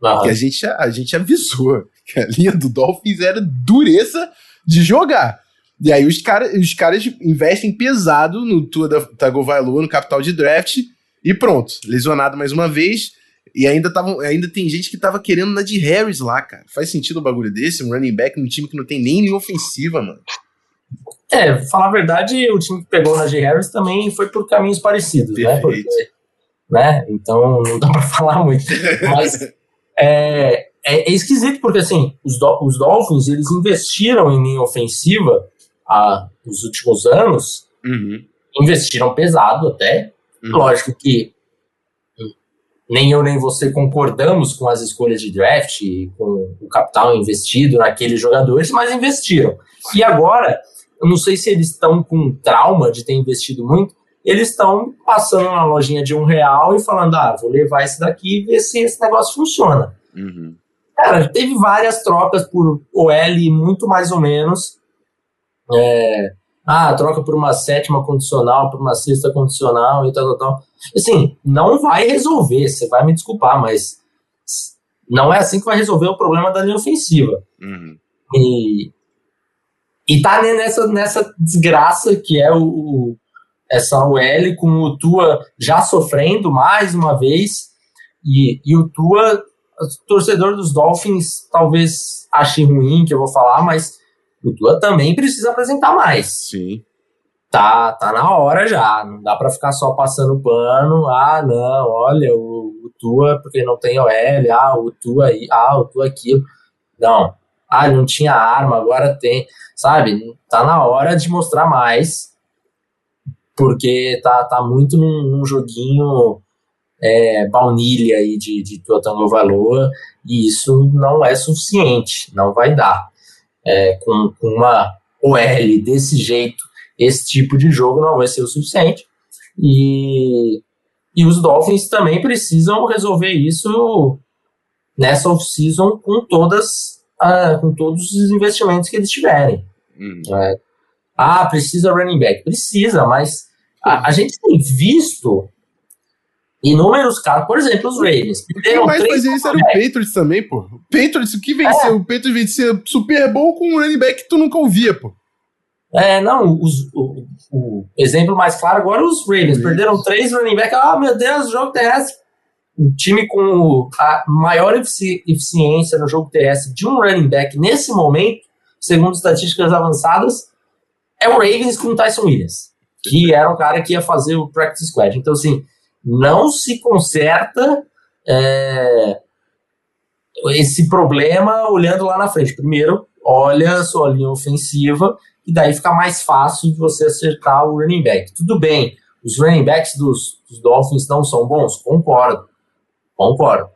Speaker 1: Porque a gente, a gente avisou que a linha do Dolphins era dureza de jogar. E aí os, cara, os caras investem pesado no Tua da Tagovailoa, no capital de draft, e pronto. Lesionado mais uma vez. E ainda, tavam, ainda tem gente que tava querendo na de Harris lá, cara. Faz sentido um bagulho desse? Um running back num time que não tem nem linha ofensiva, mano.
Speaker 2: É, falar a verdade, o time que pegou na G. Harris também foi por caminhos parecidos, né? Perfeito. né? Porque, né? Então não dá pra falar muito. Mas é, é, é, esquisito, porque assim, os, do, os Dolphins eles investiram em linha ofensiva há, nos últimos anos, uhum. investiram pesado até. Uhum. Lógico que nem eu nem você concordamos com as escolhas de draft, com o capital investido naqueles jogadores, mas investiram. E agora, eu não sei se eles estão com trauma de ter investido muito, eles estão passando na lojinha de um real e falando: ah, vou levar esse daqui e ver se esse negócio funciona. Uhum. Cara, teve várias trocas por OL, muito mais ou menos. É, ah, troca por uma sétima condicional, por uma sexta condicional e tal, tal, tal. Assim, não vai resolver, você vai me desculpar, mas não é assim que vai resolver o problema da linha ofensiva. Uhum. E, e tá nessa, nessa desgraça que é o, o essa OL com o Tua já sofrendo mais uma vez. E, e o Tua, o torcedor dos Dolphins, talvez ache ruim que eu vou falar, mas o Tua também precisa apresentar mais.
Speaker 1: Sim.
Speaker 2: Tá, tá na hora já. Não dá para ficar só passando pano. Ah, não, olha, o, o Tua, porque não tem OL. Ah, o Tua aí. Ah, o Tua aquilo. Não. Ah, não tinha arma, agora tem. Sabe? Tá na hora de mostrar mais. Porque tá, tá muito num, num joguinho é, baunilha aí de, de Tua Tango Valor. E isso não é suficiente. Não vai dar é, com, com uma OL desse jeito, esse tipo de jogo não vai ser o suficiente. E, e os Dolphins também precisam resolver isso nessa off-season com todas com todos os investimentos que eles tiverem. Uhum. É, ah, precisa running back. Precisa, mas a, a gente tem visto inúmeros casos, por exemplo, os Ravens.
Speaker 1: Quem mais fazia isso era o Patriots também, pô. O Patriots, o que venceu? É. O Patriots venceu Super Bowl com um running back que tu nunca ouvia, pô.
Speaker 2: É, não, os, o, o, exemplo mais claro agora os Ravens. Perderam três running backs. Ah, meu Deus, jogo terrestre. O time com a maior efici eficiência no jogo terrestre de um running back nesse momento, segundo estatísticas avançadas, é o Ravens com o Tyson Williams, que era um cara que ia fazer o practice squad. Então, assim, não se conserta é, esse problema olhando lá na frente. Primeiro, olha a sua linha ofensiva e daí fica mais fácil de você acertar o running back. Tudo bem, os running backs dos, dos Dolphins não são bons? Concordo. Concordo.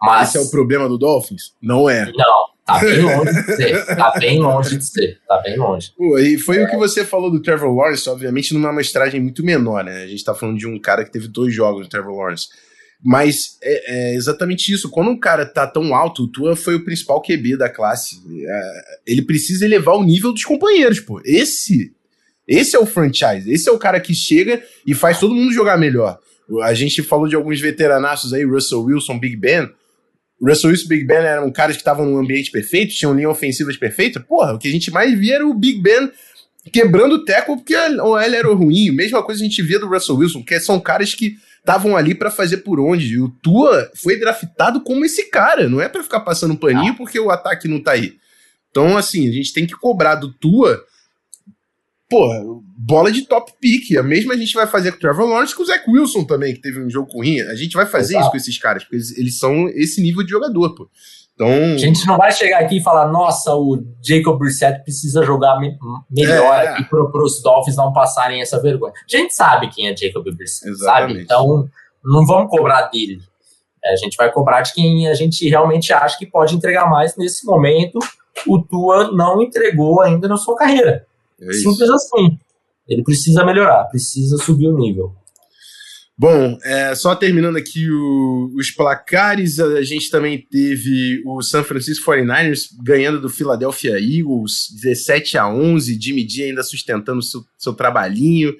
Speaker 1: Mas, Esse é o problema do Dolphins? Não é.
Speaker 2: Não, Tá bem longe de ser. Tá bem longe de ser. Tá bem longe.
Speaker 1: Pô, e foi é. o que você falou do Trevor Lawrence, obviamente, numa amestragem muito menor, né? A gente tá falando de um cara que teve dois jogos do Trevor Lawrence. Mas é, é, exatamente isso. Quando um cara tá tão alto, o Tua foi o principal QB da classe. É, ele precisa elevar o nível dos companheiros, pô. Esse, esse é o franchise. Esse é o cara que chega e faz todo mundo jogar melhor. A gente falou de alguns veteranaços aí, Russell Wilson, Big Ben. Russell Wilson e Big Ben eram caras que estavam num ambiente perfeito, tinham linha ofensivas perfeita. Porra, o que a gente mais via era o Big Ben quebrando o teco porque o L era ruim. Mesma coisa a gente via do Russell Wilson, que são caras que estavam ali para fazer por onde. E o Tua foi draftado como esse cara, não é para ficar passando paninho ah. porque o ataque não tá aí. Então, assim, a gente tem que cobrar do Tua porra, bola de top pick. A mesma a gente vai fazer com o Trevor Lawrence com o Zach Wilson também, que teve um jogo ruim. A gente vai fazer Exato. isso com esses caras, porque eles, eles, são esse nível de jogador, pô. Então...
Speaker 2: A gente não vai chegar aqui e falar, nossa, o Jacob Brissett precisa jogar me melhor é. aqui para os Dolphins não passarem essa vergonha. A gente sabe quem é Jacob Brissett, Exatamente. sabe? Então, não vamos cobrar dele. É, a gente vai cobrar de quem a gente realmente acha que pode entregar mais nesse momento. O Tua não entregou ainda na sua carreira. É Simples assim. Ele precisa melhorar, precisa subir o nível.
Speaker 1: Bom, é, só terminando aqui o, os placares, a gente também teve o San Francisco 49ers ganhando do Philadelphia Eagles 17 a 11, Jimmy G ainda sustentando seu, seu trabalhinho,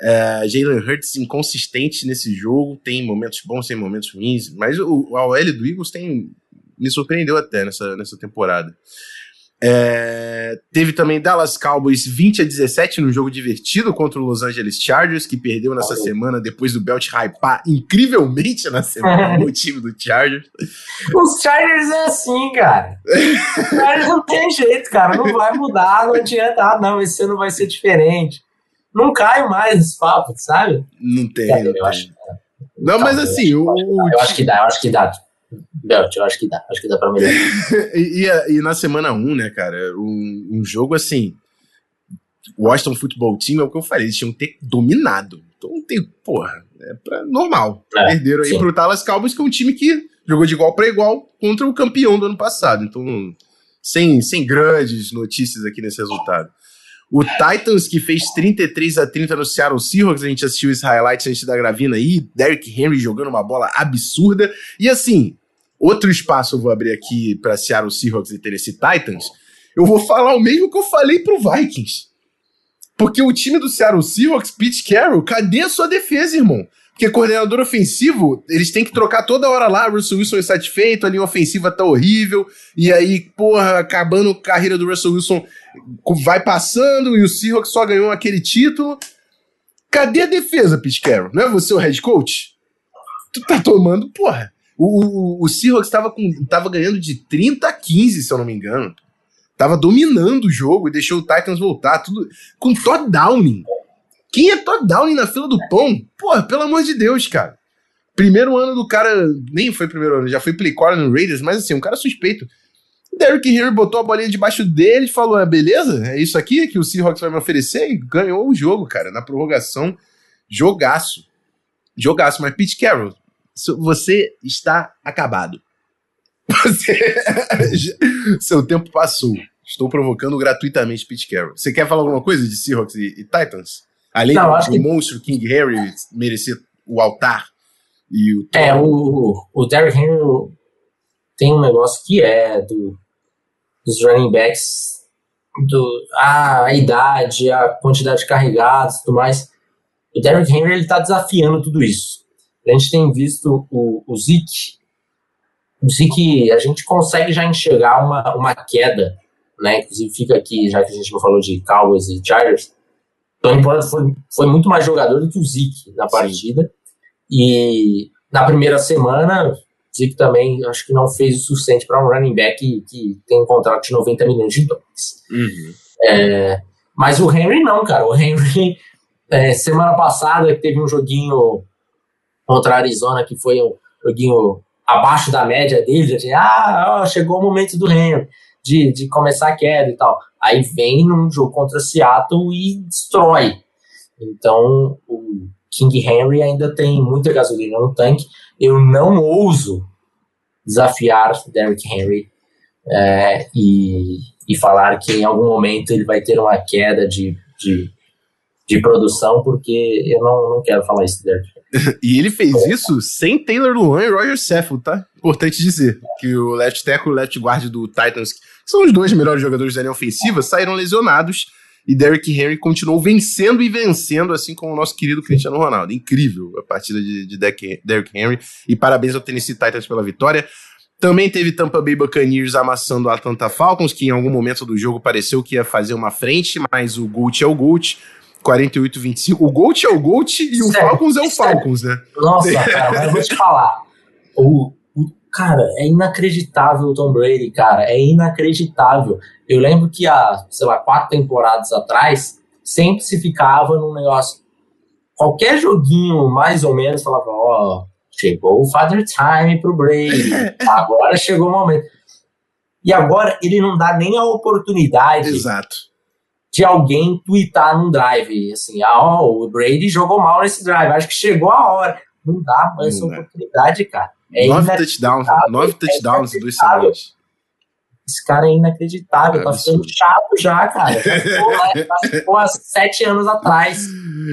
Speaker 1: é, Jalen Hurts inconsistente nesse jogo, tem momentos bons, tem momentos ruins, mas o, a OL do Eagles tem, me surpreendeu até nessa, nessa temporada. É, teve também Dallas Cowboys 20 a 17 no jogo divertido contra o Los Angeles Chargers, que perdeu nessa Olha. semana depois do Belt hypar incrivelmente na semana o time do Chargers.
Speaker 2: Os Chargers é assim, cara. Os Chargers não tem jeito, cara. Não vai mudar, não adianta. Ah, não, esse ano vai ser diferente. Não cai mais esse papo, sabe?
Speaker 1: Não tem. É, não, tem. Acho, não, mas assim, o,
Speaker 2: eu acho que dá, eu acho que dá. Belt, eu acho que dá, acho que dá pra melhorar.
Speaker 1: e, e, e, na semana 1, né, cara, um, um jogo assim. O Washington Football Team é o que eu falei, eles tinham que ter dominado. Então tem, porra, é pra, normal. É, Perderam aí sim. pro Dallas Cowboys, que é um time que jogou de igual para igual contra o campeão do ano passado. Então, sem, sem grandes notícias aqui nesse resultado. O Titans, que fez 33 a 30 no Seattle Seahawks, a gente assistiu esse highlight antes da gravina aí, Derrick Henry jogando uma bola absurda. E assim, outro espaço eu vou abrir aqui para Seattle Seahawks e Tennessee Titans, eu vou falar o mesmo que eu falei pro Vikings. Porque o time do Seattle Seahawks, Pete Carroll, cadê a sua defesa, irmão? Porque coordenador ofensivo, eles têm que trocar toda hora lá, Russell Wilson é insatisfeito, a linha ofensiva tá horrível, e aí, porra, acabando a carreira do Russell Wilson, vai passando, e o Seahawks só ganhou aquele título. Cadê a defesa, Pete Carroll? Não é você o head coach? Tu tá tomando, porra. O, o, o Seahawks tava, com, tava ganhando de 30 a 15, se eu não me engano. Tava dominando o jogo e deixou o Titans voltar, tudo com Todd Downing. Quem é Todd Downing na fila do pão? Porra, pelo amor de Deus, cara. Primeiro ano do cara, nem foi primeiro ano, já foi playcaller no Raiders, mas assim, um cara suspeito. Derrick Henry botou a bolinha debaixo dele e falou: ah, beleza, é isso aqui que o Seahawks vai me oferecer e ganhou o jogo, cara, na prorrogação. Jogaço. Jogaço, mas Pete Carroll, você está acabado. Você... Seu tempo passou. Estou provocando gratuitamente Pete Carroll. Você quer falar alguma coisa de Seahawks e, e Titans? Além Não, do, do que... monstro King Harry merecer o altar e o.
Speaker 2: É, o, o Derrick Henry tem um negócio que é do, dos running backs, do, a, a idade, a quantidade de carregados e tudo mais. O Derrick Henry ele está desafiando tudo isso. A gente tem visto o, o Zeke. O Zeke, a gente consegue já enxergar uma, uma queda, né? Inclusive fica aqui, já que a gente não falou de Cowboys e Chargers, Tony Pollard foi, foi muito mais jogador do que o Zeke na partida. E na primeira semana, o Zeke também acho que não fez o suficiente para um running back que, que, tem um contrato de 90 milhões de dólares. Uhum. É, mas o Henry não, cara. O Henry, é, semana passada, teve um joguinho contra a Arizona, que foi um joguinho abaixo da média dele, assim, ah, chegou o momento do Henry, de, de começar a queda e tal. Aí vem num jogo contra Seattle e destrói. Então, o King Henry ainda tem muita gasolina no tanque. Eu não ouso desafiar Derrick Henry é, e, e falar que em algum momento ele vai ter uma queda de, de, de produção, porque eu não, não quero falar isso dele.
Speaker 1: e ele fez isso sem Taylor Luan e Roger Saffold, tá? Importante dizer que o left tackle e o left guard do Titans, que são os dois melhores jogadores da linha ofensiva, saíram lesionados e Derrick Henry continuou vencendo e vencendo, assim como o nosso querido Cristiano Ronaldo. Incrível a partida de, de Derrick Henry. E parabéns ao Tennessee Titans pela vitória. Também teve Tampa Bay Buccaneers amassando o Atlanta Falcons, que em algum momento do jogo pareceu que ia fazer uma frente, mas o Gold é o Gold. 48-25. O Gold é o Gold e o Falcons é o Falcons, né?
Speaker 2: Nossa, cara, mas eu vou te falar. O, Cara, é inacreditável o Tom Brady, cara. É inacreditável. Eu lembro que há, sei lá, quatro temporadas atrás, sempre se ficava num negócio. Qualquer joguinho, mais ou menos, falava: Ó, oh, chegou o Father Time pro Brady. agora chegou o momento. E agora ele não dá nem a oportunidade
Speaker 1: Exato.
Speaker 2: De alguém twittar num drive. Assim, ah, oh, o Brady jogou mal nesse drive. Acho que chegou a hora. Não dá mais essa oportunidade, cara.
Speaker 1: É nove touchdowns, nove touchdowns em duas semanas.
Speaker 2: Esse cara é inacreditável, é tá ficando chato já, cara. Ficou, há sete anos atrás.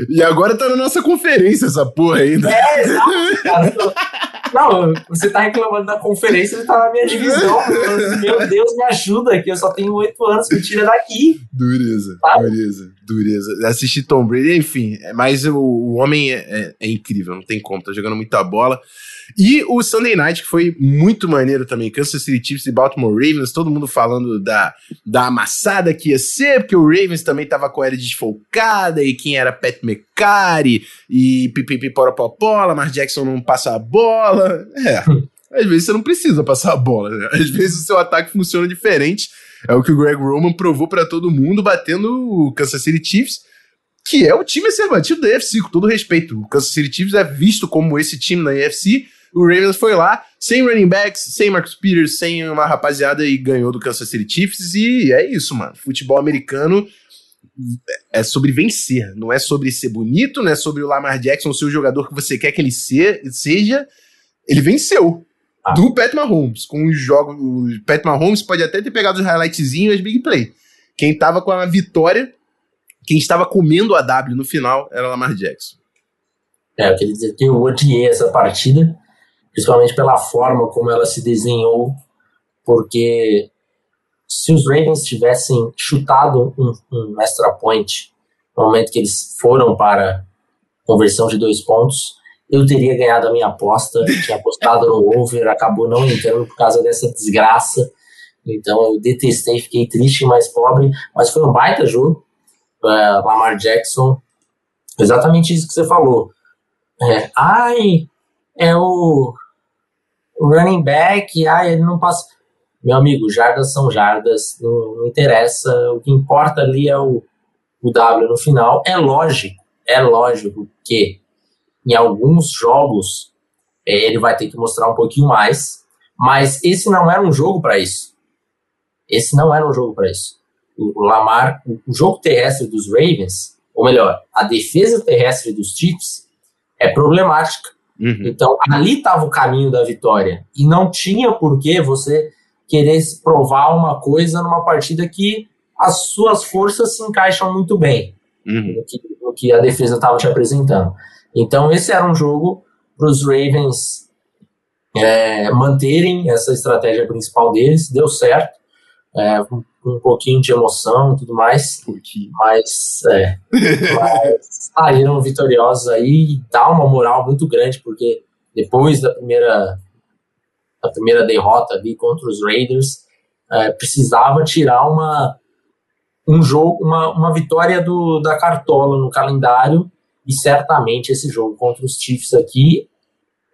Speaker 1: E agora tá na nossa conferência essa porra ainda.
Speaker 2: É, exato, cara. Não, você tá reclamando da conferência, você tá na minha divisão. Meu Deus, me ajuda aqui. Eu só tenho oito anos, me tira daqui.
Speaker 1: Dureza, sabe? dureza, dureza. Assistir Tom Brady, enfim. Mas o, o homem é, é, é incrível, não tem como. Tá jogando muita bola. E o Sunday Night, que foi muito maneiro também. Kansas City Chiefs e Baltimore Ravens, todo mundo falando da, da amassada que ia ser, porque o Ravens também tava com a era desfocada, e quem era Pat McCarry, e pipipi poropopó, Lamar Jackson não passa a bola. É, às vezes você não precisa passar a bola, né? Às vezes o seu ataque funciona diferente. É o que o Greg Roman provou para todo mundo, batendo o Kansas City Chiefs que é o time a ser batido da AFC, com todo respeito. O Kansas City Chiefs é visto como esse time na AFC, o Ravens foi lá, sem running backs, sem Marcus Peters, sem uma rapaziada e ganhou do Kansas City Chiefs. E é isso, mano. Futebol americano é sobre vencer, não é sobre ser bonito, não é sobre o Lamar Jackson ser o jogador que você quer que ele seja. Ele venceu. Ah. Do Pat Mahomes, com os jogos. O Pat Mahomes pode até ter pegado os highlightzinhos e as big play. Quem tava com a vitória, quem estava comendo a W no final era o Lamar Jackson.
Speaker 2: É, eu queria dizer que eu odiei essa partida principalmente pela forma como ela se desenhou, porque se os Ravens tivessem chutado um, um extra point no momento que eles foram para conversão de dois pontos, eu teria ganhado a minha aposta, tinha apostado no over, acabou não entrando por causa dessa desgraça. Então eu detestei, fiquei triste, mais pobre, mas foi um baita jogo. Uh, Lamar Jackson, exatamente isso que você falou. É, ai, é o running back, ah, ele não passa. Meu amigo, jardas são jardas, não, não interessa. O que importa ali é o, o W no final. É lógico, é lógico que em alguns jogos é, ele vai ter que mostrar um pouquinho mais, mas esse não era um jogo para isso. Esse não era um jogo para isso. O, Lamar, o jogo terrestre dos Ravens, ou melhor, a defesa terrestre dos Chiefs é problemática. Uhum. Então, ali estava o caminho da vitória. E não tinha por que você querer provar uma coisa numa partida que as suas forças se encaixam muito bem uhum. no, que, no, que, a defesa estava te apresentando. Então, esse era um jogo para os Ravens é, manterem essa estratégia principal deles. Deu certo. É, um, um pouquinho de emoção e tudo mais. Mas, é, mas saíram vitoriosos aí e dá uma moral muito grande, porque depois da primeira, da primeira derrota ali contra os Raiders, é, precisava tirar uma, um jogo, uma, uma vitória do, da cartola no calendário, e certamente esse jogo contra os Chiefs aqui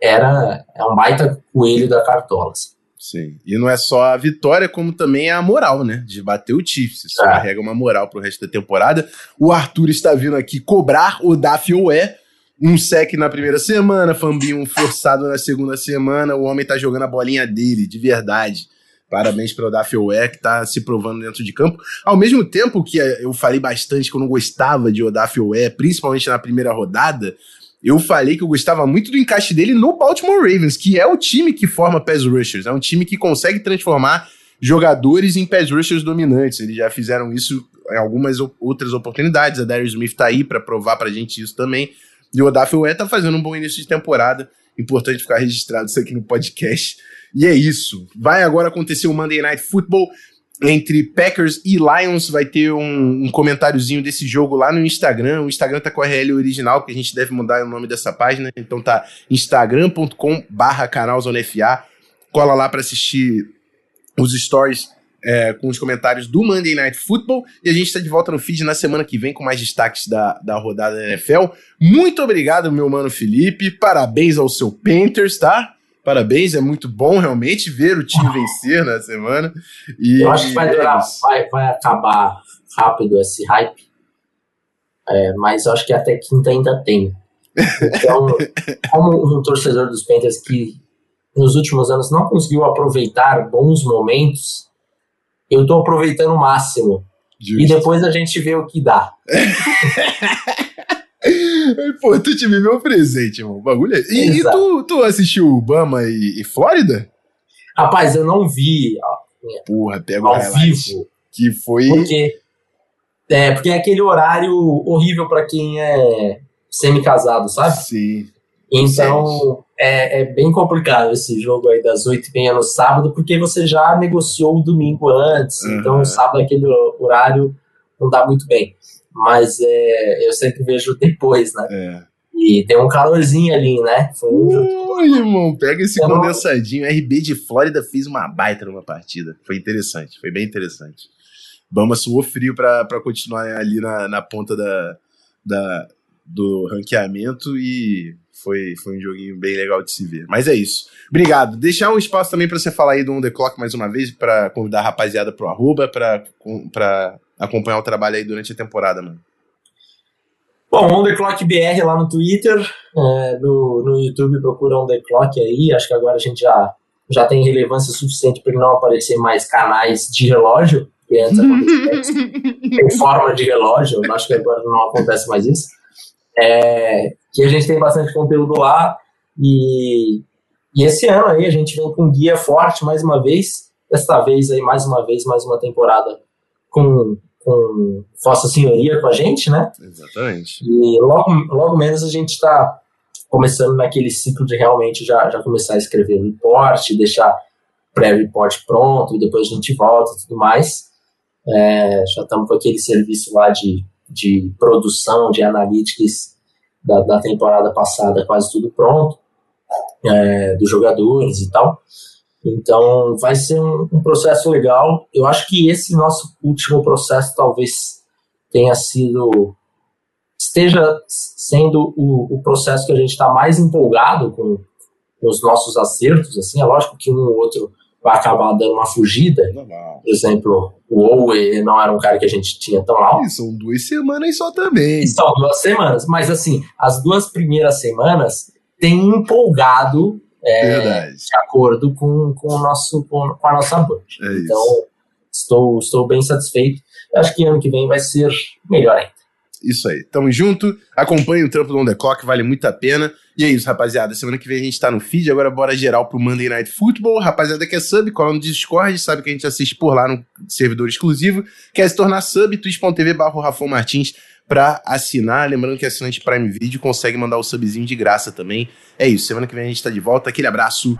Speaker 2: era é um baita coelho da cartola. Assim.
Speaker 1: Sim. E não é só a vitória, como também a moral, né? De bater o Chiefs. Isso é. carrega uma moral pro resto da temporada. O Arthur está vindo aqui cobrar o Dafioé. Um sec na primeira semana, Fambinho forçado na segunda semana. O homem tá jogando a bolinha dele, de verdade. Parabéns para o Dafioé, que tá se provando dentro de campo. Ao mesmo tempo que eu falei bastante que eu não gostava de Odafioé, principalmente na primeira rodada, eu falei que eu gostava muito do encaixe dele no Baltimore Ravens, que é o time que forma pass rushers, é um time que consegue transformar jogadores em pass rushers dominantes. Eles já fizeram isso em algumas outras oportunidades. A Darius Smith tá aí para provar pra gente isso também. E o Odafe tá fazendo um bom início de temporada. Importante ficar registrado isso aqui no podcast. E é isso. Vai agora acontecer o Monday Night Football entre Packers e Lions. Vai ter um, um comentáriozinho desse jogo lá no Instagram. O Instagram tá com a RL original, que a gente deve mudar o nome dessa página. Então tá instagram.com barra canalzonefa. Cola lá para assistir os stories é, com os comentários do Monday Night Football. E a gente está de volta no feed na semana que vem com mais destaques da, da rodada da NFL. Muito obrigado, meu mano Felipe. Parabéns ao seu Panthers, tá? Parabéns, é muito bom realmente ver o time vencer na semana.
Speaker 2: E, eu acho que vai durar, vai, vai acabar rápido esse hype. É, mas acho que até quinta ainda tem. Então, como um torcedor dos Panthers que nos últimos anos não conseguiu aproveitar bons momentos, eu estou aproveitando o máximo. Justo. E depois a gente vê o que dá.
Speaker 1: Pô, tu te meu presente, irmão. bagulho é... E, e, tu, tu assistiu Obama e, e, Flórida?
Speaker 2: Rapaz, eu não vi.
Speaker 1: Porra, pega ao vivo. Que foi.
Speaker 2: Porque, é, porque é aquele horário horrível para quem é semi-casado, sabe?
Speaker 1: Sim.
Speaker 2: Então, é, é, bem complicado esse jogo aí das 8 e meia no sábado, porque você já negociou o domingo antes, uhum. então o sábado aquele horário não dá muito bem. Mas é, eu sempre vejo depois, né? É. E tem um calorzinho ali, né?
Speaker 1: Foi um irmão, pega esse condensadinho. RB de Flórida fez uma baita numa partida. Foi interessante, foi bem interessante. Bama suou frio para continuar ali na, na ponta da, da, do ranqueamento e foi, foi um joguinho bem legal de se ver. Mas é isso. Obrigado. Deixar um espaço também para você falar aí do On The Clock mais uma vez, para convidar a rapaziada pro arroba, para acompanhar o trabalho aí durante a temporada, mano.
Speaker 2: Bom, On The Clock BR lá no Twitter, é, no, no YouTube procura On The Clock aí, acho que agora a gente já, já tem relevância suficiente para não aparecer mais canais de relógio, que antes acontecia em forma de relógio, acho que agora não acontece mais isso. É, que a gente tem bastante conteúdo lá e, e esse ano aí a gente vem com guia forte mais uma vez, desta vez aí mais uma vez, mais uma temporada com, com Vossa Senhoria com a gente, né?
Speaker 1: Exatamente.
Speaker 2: E logo, logo menos a gente está começando naquele ciclo de realmente já, já começar a escrever o report, deixar pré-report pronto, e depois a gente volta e tudo mais. É, já estamos com aquele serviço lá de, de produção, de analytics da, da temporada passada quase tudo pronto, é, dos jogadores e tal. Então vai ser um, um, processo legal. Eu acho que esse nosso último processo talvez tenha sido esteja sendo o, o processo que a gente está mais empolgado com, com, os nossos acertos. Assim, é lógico que um ou outro vai acabar dando uma fugida. Por exemplo, o Owe não era um cara que a gente tinha tão alto.
Speaker 1: são duas semanas só também.
Speaker 2: São duas semanas. Mas assim, as duas primeiras semanas tem empolgado é, de acordo com, com, o nosso, com, com a nossa bunch. É então, estou, estou bem satisfeito. Eu acho que ano que vem vai ser melhor ainda.
Speaker 1: Isso aí. Tamo junto. Acompanhe o trampo do On The Clock, vale muito a pena. E é isso, rapaziada. Semana que vem a gente tá no feed. Agora bora geral pro Monday Night Football. Rapaziada que é sub, cola no Discord, sabe que a gente assiste por lá no servidor exclusivo. Quer se tornar sub, twitch.tv barra Rafão Martins pra assinar. Lembrando que assinante Prime Video consegue mandar o subzinho de graça também. É isso, semana que vem a gente tá de volta. Aquele abraço.